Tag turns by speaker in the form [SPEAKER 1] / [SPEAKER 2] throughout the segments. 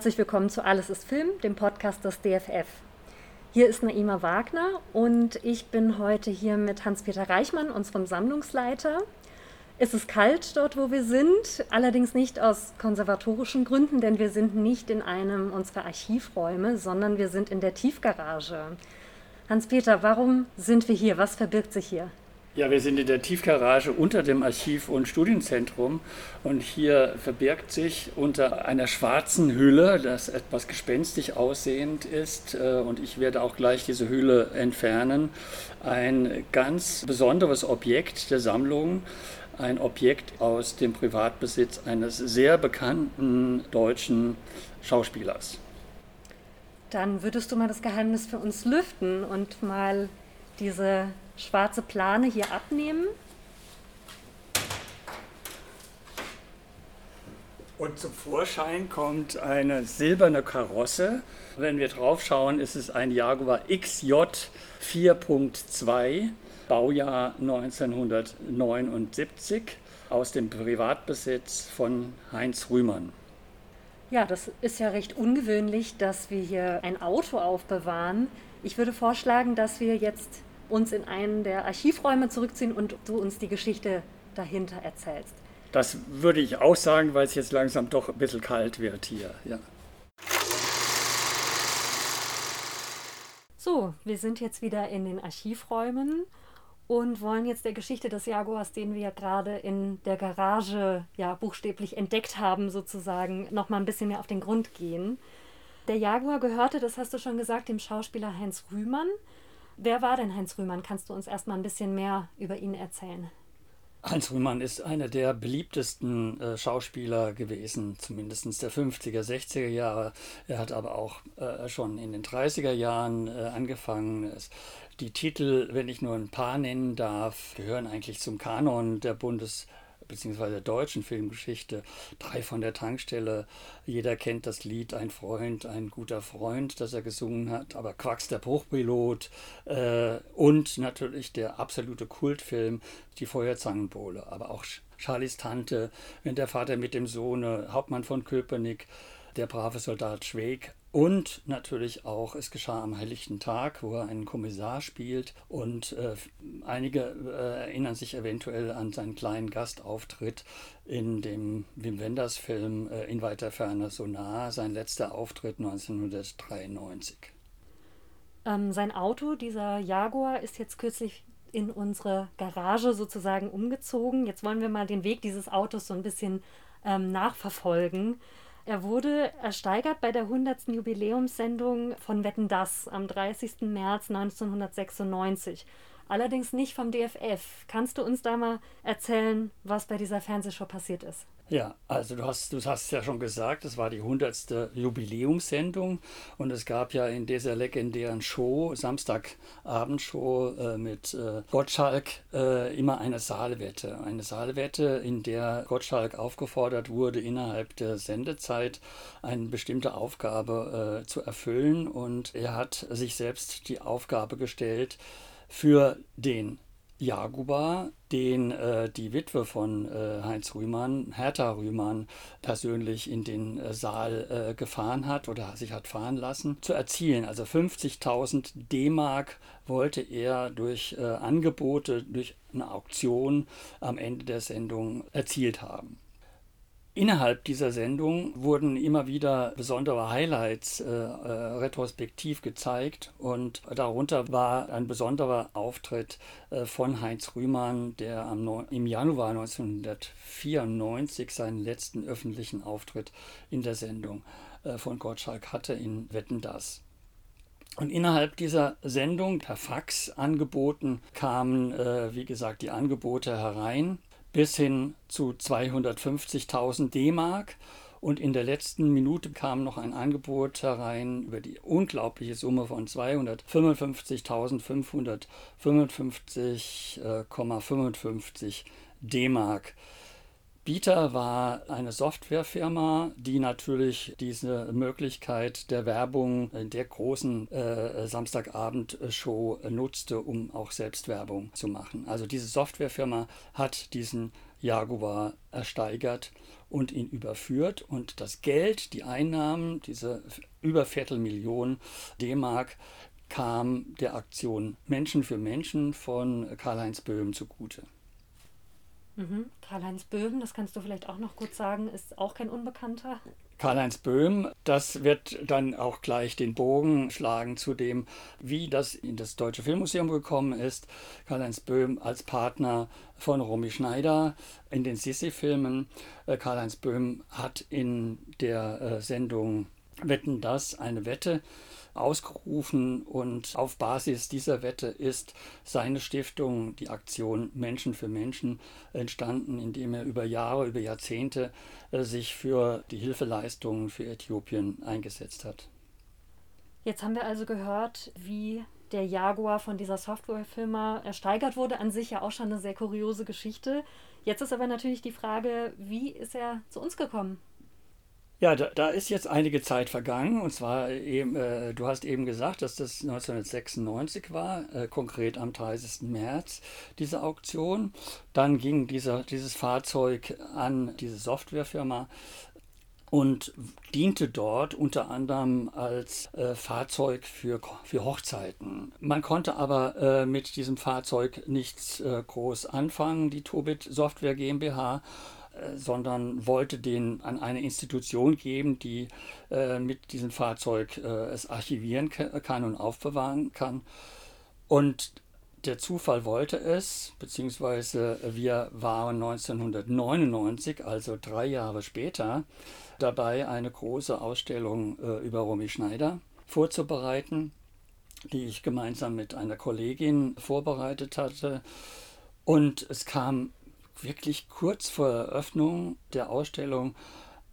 [SPEAKER 1] Herzlich willkommen zu Alles ist Film, dem Podcast des DFF. Hier ist Naima Wagner und ich bin heute hier mit Hans-Peter Reichmann, unserem Sammlungsleiter. Es ist kalt dort, wo wir sind, allerdings nicht aus konservatorischen Gründen, denn wir sind nicht in einem unserer Archivräume, sondern wir sind in der Tiefgarage. Hans-Peter, warum sind wir hier? Was verbirgt sich hier?
[SPEAKER 2] Ja, wir sind in der Tiefgarage unter dem Archiv- und Studienzentrum und hier verbirgt sich unter einer schwarzen Hülle, das etwas gespenstig aussehend ist äh, und ich werde auch gleich diese Hülle entfernen, ein ganz besonderes Objekt der Sammlung, ein Objekt aus dem Privatbesitz eines sehr bekannten deutschen Schauspielers.
[SPEAKER 1] Dann würdest du mal das Geheimnis für uns lüften und mal diese schwarze Plane hier abnehmen.
[SPEAKER 2] Und zum Vorschein kommt eine silberne Karosse. Wenn wir drauf schauen, ist es ein Jaguar XJ 4.2, Baujahr 1979, aus dem Privatbesitz von Heinz Rühmann.
[SPEAKER 1] Ja, das ist ja recht ungewöhnlich, dass wir hier ein Auto aufbewahren. Ich würde vorschlagen, dass wir jetzt uns in einen der Archivräume zurückziehen und du uns die Geschichte dahinter erzählst.
[SPEAKER 2] Das würde ich auch sagen, weil es jetzt langsam doch ein bisschen kalt wird hier. Ja.
[SPEAKER 1] So, wir sind jetzt wieder in den Archivräumen und wollen jetzt der Geschichte des Jaguars, den wir gerade in der Garage ja buchstäblich entdeckt haben, sozusagen, noch mal ein bisschen mehr auf den Grund gehen. Der Jaguar gehörte, das hast du schon gesagt, dem Schauspieler Heinz Rühmann. Wer war denn Heinz Rühmann? Kannst du uns erstmal ein bisschen mehr über ihn erzählen?
[SPEAKER 2] Heinz Rühmann ist einer der beliebtesten äh, Schauspieler gewesen, zumindest der 50er, 60er Jahre. Er hat aber auch äh, schon in den 30er Jahren äh, angefangen. Es, die Titel, wenn ich nur ein paar nennen darf, gehören eigentlich zum Kanon der Bundes- beziehungsweise der deutschen Filmgeschichte. Drei von der Tankstelle. Jeder kennt das Lied Ein Freund, ein guter Freund, das er gesungen hat. Aber Quacks der Bruchpilot äh, und natürlich der absolute Kultfilm Die Feuerzangenbowle. Aber auch Charlies Tante, wenn der Vater mit dem Sohne, Hauptmann von Köpenick, der brave Soldat Schweig und natürlich auch, es geschah am Heiligen Tag, wo er einen Kommissar spielt. Und äh, einige äh, erinnern sich eventuell an seinen kleinen Gastauftritt in dem Wim Wenders Film äh, In weiter Ferne so nah, sein letzter Auftritt 1993.
[SPEAKER 1] Ähm, sein Auto, dieser Jaguar, ist jetzt kürzlich in unsere Garage sozusagen umgezogen. Jetzt wollen wir mal den Weg dieses Autos so ein bisschen ähm, nachverfolgen. Er wurde ersteigert bei der 100. Jubiläumssendung von Wetten Das am 30. März 1996. Allerdings nicht vom DFF. Kannst du uns da mal erzählen, was bei dieser Fernsehshow passiert ist?
[SPEAKER 2] Ja, also du hast, du hast ja schon gesagt, es war die 100. Jubiläumssendung und es gab ja in dieser legendären Show, Samstagabendshow äh, mit äh, Gottschalk, äh, immer eine Saalwette. Eine Saalwette, in der Gottschalk aufgefordert wurde, innerhalb der Sendezeit eine bestimmte Aufgabe äh, zu erfüllen und er hat sich selbst die Aufgabe gestellt, für den Jaguar, den äh, die Witwe von äh, Heinz Rühmann, Hertha Rühmann, persönlich in den äh, Saal äh, gefahren hat oder sich hat fahren lassen, zu erzielen. Also 50.000 D-Mark wollte er durch äh, Angebote, durch eine Auktion am Ende der Sendung erzielt haben. Innerhalb dieser Sendung wurden immer wieder besondere Highlights äh, äh, retrospektiv gezeigt und darunter war ein besonderer Auftritt äh, von Heinz Rühmann, der am, im Januar 1994 seinen letzten öffentlichen Auftritt in der Sendung äh, von Gottschalk hatte in Wetten das. Und innerhalb dieser Sendung per Fax angeboten kamen, äh, wie gesagt, die Angebote herein bis hin zu 250.000 D-Mark. Und in der letzten Minute kam noch ein Angebot herein über die unglaubliche Summe von 255.555,55 D-Mark. Bieter war eine Softwarefirma, die natürlich diese Möglichkeit der Werbung in der großen äh, Samstagabendshow nutzte, um auch selbst Werbung zu machen. Also diese Softwarefirma hat diesen Jaguar ersteigert und ihn überführt. Und das Geld, die Einnahmen, diese über Viertelmillion D-Mark, kam der Aktion Menschen für Menschen von Karl-Heinz Böhm zugute.
[SPEAKER 1] Mhm. Karl-Heinz Böhm, das kannst du vielleicht auch noch kurz sagen, ist auch kein Unbekannter.
[SPEAKER 2] Karl-Heinz Böhm, das wird dann auch gleich den Bogen schlagen zu dem, wie das in das Deutsche Filmmuseum gekommen ist. Karl-Heinz Böhm als Partner von Romy Schneider in den Sissi-Filmen. Äh, Karl-Heinz Böhm hat in der äh, Sendung Wetten das eine Wette ausgerufen und auf Basis dieser Wette ist seine Stiftung, die Aktion Menschen für Menschen, entstanden, indem er über Jahre, über Jahrzehnte äh, sich für die Hilfeleistungen für Äthiopien eingesetzt hat.
[SPEAKER 1] Jetzt haben wir also gehört, wie der Jaguar von dieser Softwarefirma ersteigert wurde. An sich ja auch schon eine sehr kuriose Geschichte. Jetzt ist aber natürlich die Frage, wie ist er zu uns gekommen?
[SPEAKER 2] Ja, da, da, ist jetzt einige Zeit vergangen und zwar eben, äh, du hast eben gesagt, dass das 1996 war, äh, konkret am 30. März, diese Auktion. Dann ging dieser, dieses Fahrzeug an diese Softwarefirma und diente dort unter anderem als äh, Fahrzeug für, für Hochzeiten. Man konnte aber äh, mit diesem Fahrzeug nichts äh, groß anfangen, die Tobit Software GmbH sondern wollte den an eine Institution geben, die äh, mit diesem Fahrzeug äh, es archivieren kann und aufbewahren kann. Und der Zufall wollte es, beziehungsweise wir waren 1999, also drei Jahre später, dabei eine große Ausstellung äh, über Romy Schneider vorzubereiten, die ich gemeinsam mit einer Kollegin vorbereitet hatte. Und es kam wirklich kurz vor Eröffnung der Ausstellung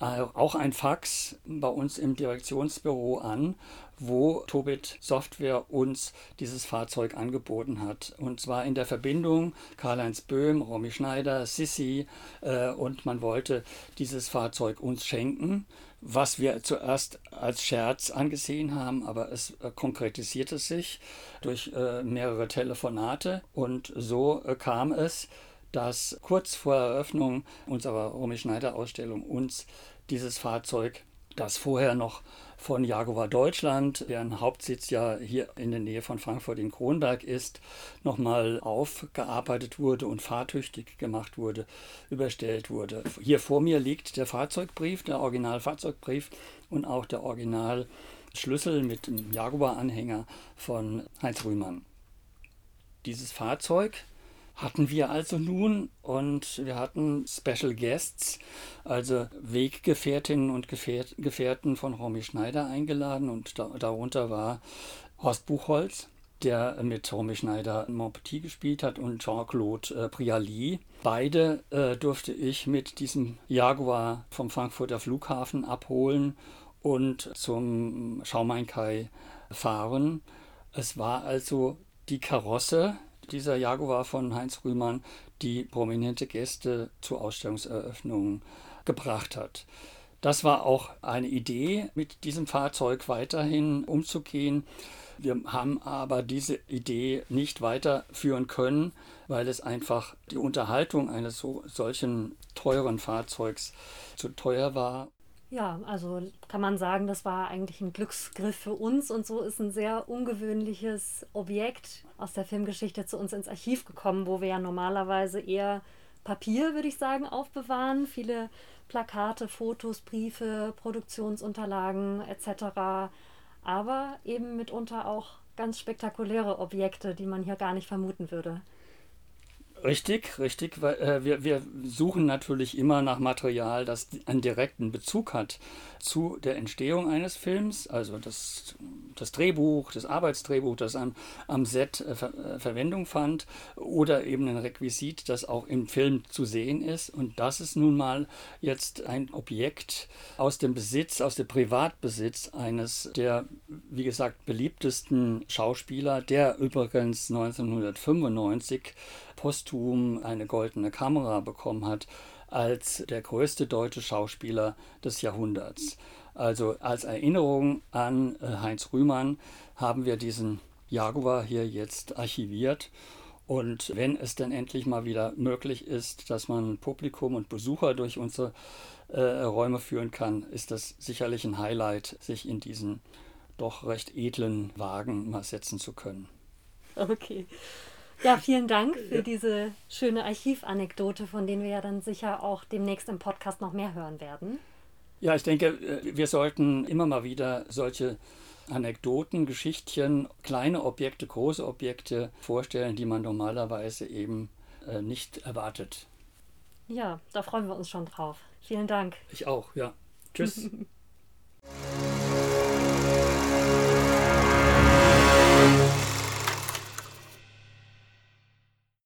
[SPEAKER 2] äh, auch ein Fax bei uns im Direktionsbüro an, wo Tobit Software uns dieses Fahrzeug angeboten hat. Und zwar in der Verbindung Karl-Heinz Böhm, Romy Schneider, Sissi äh, und man wollte dieses Fahrzeug uns schenken, was wir zuerst als Scherz angesehen haben, aber es äh, konkretisierte sich durch äh, mehrere Telefonate und so äh, kam es, dass kurz vor Eröffnung unserer Romy Schneider Ausstellung uns dieses Fahrzeug, das vorher noch von Jaguar Deutschland, deren Hauptsitz ja hier in der Nähe von Frankfurt in Kronberg ist, nochmal aufgearbeitet wurde und fahrtüchtig gemacht wurde, überstellt wurde. Hier vor mir liegt der Fahrzeugbrief, der Originalfahrzeugbrief und auch der Originalschlüssel mit dem Jaguar-Anhänger von Heinz Rühmann. Dieses Fahrzeug hatten wir also nun und wir hatten Special Guests, also Weggefährtinnen und Gefährt, Gefährten von Romy Schneider eingeladen und da, darunter war Horst Buchholz, der mit Romy Schneider Montpetit gespielt hat und Jean-Claude äh, Priali. Beide äh, durfte ich mit diesem Jaguar vom Frankfurter Flughafen abholen und zum Schaumainkai fahren. Es war also die Karosse, dieser Jaguar von Heinz Rühmann die prominente Gäste zur Ausstellungseröffnung gebracht hat. Das war auch eine Idee, mit diesem Fahrzeug weiterhin umzugehen. Wir haben aber diese Idee nicht weiterführen können, weil es einfach die Unterhaltung eines so, solchen teuren Fahrzeugs zu teuer war
[SPEAKER 1] ja, also kann man sagen, das war eigentlich ein Glücksgriff für uns und so ist ein sehr ungewöhnliches Objekt aus der Filmgeschichte zu uns ins Archiv gekommen, wo wir ja normalerweise eher Papier, würde ich sagen, aufbewahren. Viele Plakate, Fotos, Briefe, Produktionsunterlagen etc. Aber eben mitunter auch ganz spektakuläre Objekte, die man hier gar nicht vermuten würde.
[SPEAKER 2] Richtig, richtig. Äh, wir, wir suchen natürlich immer nach Material, das einen direkten Bezug hat zu der Entstehung eines Films. Also das, das Drehbuch, das Arbeitsdrehbuch, das am, am Set äh, Ver, äh, Verwendung fand. Oder eben ein Requisit, das auch im Film zu sehen ist. Und das ist nun mal jetzt ein Objekt aus dem Besitz, aus dem Privatbesitz eines der, wie gesagt, beliebtesten Schauspieler, der übrigens 1995 posthum eine goldene Kamera bekommen hat als der größte deutsche Schauspieler des Jahrhunderts. Also als Erinnerung an äh, Heinz Rühmann haben wir diesen Jaguar hier jetzt archiviert Und wenn es dann endlich mal wieder möglich ist, dass man Publikum und Besucher durch unsere äh, Räume führen kann, ist das sicherlich ein Highlight, sich in diesen doch recht edlen Wagen mal setzen zu können.
[SPEAKER 1] Okay. Ja, vielen Dank für diese schöne Archivanekdote, von denen wir ja dann sicher auch demnächst im Podcast noch mehr hören werden.
[SPEAKER 2] Ja, ich denke, äh, wir sollten immer mal wieder solche Anekdoten, Geschichtchen, kleine Objekte, große Objekte vorstellen, die man normalerweise eben äh, nicht erwartet.
[SPEAKER 1] Ja, da freuen wir uns schon drauf. Vielen Dank.
[SPEAKER 2] Ich auch, ja. Tschüss.